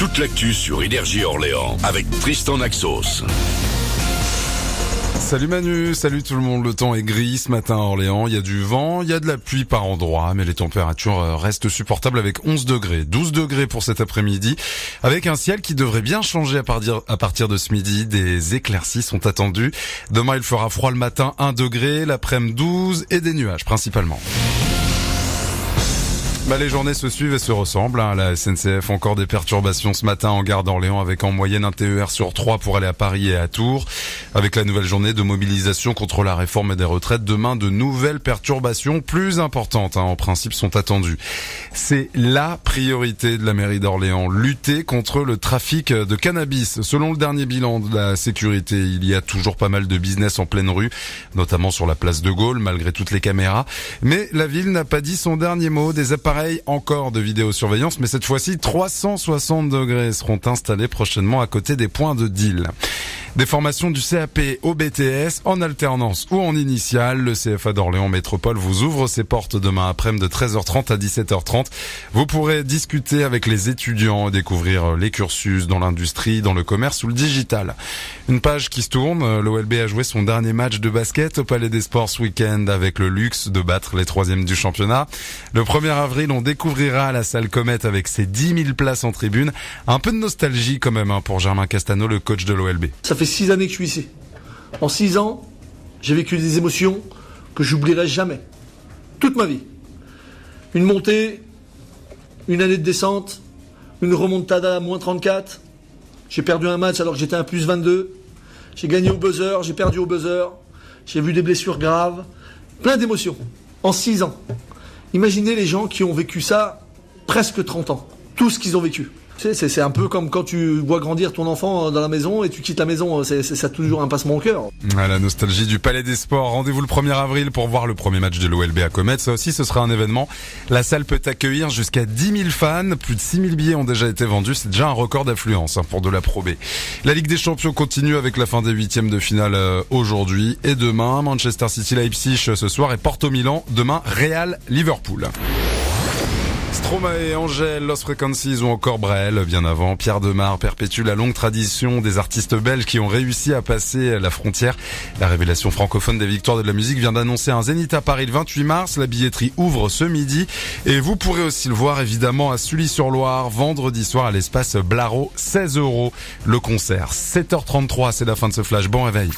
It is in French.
toute l'actu sur Énergie Orléans avec Tristan Naxos. Salut Manu, salut tout le monde. Le temps est gris ce matin à Orléans. Il y a du vent, il y a de la pluie par endroits, mais les températures euh, restent supportables avec 11 degrés, 12 degrés pour cet après-midi, avec un ciel qui devrait bien changer à partir, à partir de ce midi. Des éclaircies sont attendues. Demain, il fera froid le matin, 1 degré, l'après-midi 12 et des nuages principalement. Bah, les journées se suivent et se ressemblent. Hein. La SNCF encore des perturbations ce matin en gare d'Orléans avec en moyenne un TER sur 3 pour aller à Paris et à Tours. Avec la nouvelle journée de mobilisation contre la réforme des retraites, demain de nouvelles perturbations plus importantes hein, en principe sont attendues. C'est la priorité de la mairie d'Orléans, lutter contre le trafic de cannabis. Selon le dernier bilan de la sécurité, il y a toujours pas mal de business en pleine rue, notamment sur la place de Gaulle malgré toutes les caméras. Mais la ville n'a pas dit son dernier mot des appareils encore de vidéosurveillance, mais cette fois-ci 360 degrés seront installés prochainement à côté des points de deal. Des formations du CAP au BTS en alternance ou en initiale. Le CFA d'Orléans Métropole vous ouvre ses portes demain après-midi de 13h30 à 17h30. Vous pourrez discuter avec les étudiants et découvrir les cursus dans l'industrie, dans le commerce ou le digital. Une page qui se tourne. L'OLB a joué son dernier match de basket au Palais des Sports ce week-end avec le luxe de battre les troisièmes du championnat. Le 1er avril, on découvrira la salle Comète avec ses 10 000 places en tribune. Un peu de nostalgie quand même hein, pour Germain Castano, le coach de l'OLB fait six années que je suis ici. En six ans, j'ai vécu des émotions que j'oublierai jamais. Toute ma vie. Une montée, une année de descente, une remontada à moins 34. J'ai perdu un match alors que j'étais à plus 22. J'ai gagné au buzzer, j'ai perdu au buzzer. J'ai vu des blessures graves. Plein d'émotions. En six ans. Imaginez les gens qui ont vécu ça presque 30 ans. Tout ce qu'ils ont vécu. C'est un peu comme quand tu vois grandir ton enfant dans la maison et tu quittes la maison. C'est ça toujours un passement au cœur. la nostalgie du Palais des Sports. Rendez-vous le 1er avril pour voir le premier match de l'OLB à Comet. Ça aussi, ce sera un événement. La salle peut accueillir jusqu'à 10 000 fans. Plus de 6 000 billets ont déjà été vendus. C'est déjà un record d'affluence hein, pour de la Pro La Ligue des Champions continue avec la fin des huitièmes de finale euh, aujourd'hui et demain. Manchester City Leipzig ce soir et Porto Milan demain. Real Liverpool. Stromae, Angèle, Lost Frequencies ou encore Brel, bien avant, Pierre Demar perpétue la longue tradition des artistes belges qui ont réussi à passer la frontière. La révélation francophone des victoires de la musique vient d'annoncer un Zénith à Paris le 28 mars. La billetterie ouvre ce midi et vous pourrez aussi le voir évidemment à Sully-sur-Loire vendredi soir à l'espace Blaro, 16 euros le concert. 7h33, c'est la fin de ce flash. Bon réveil.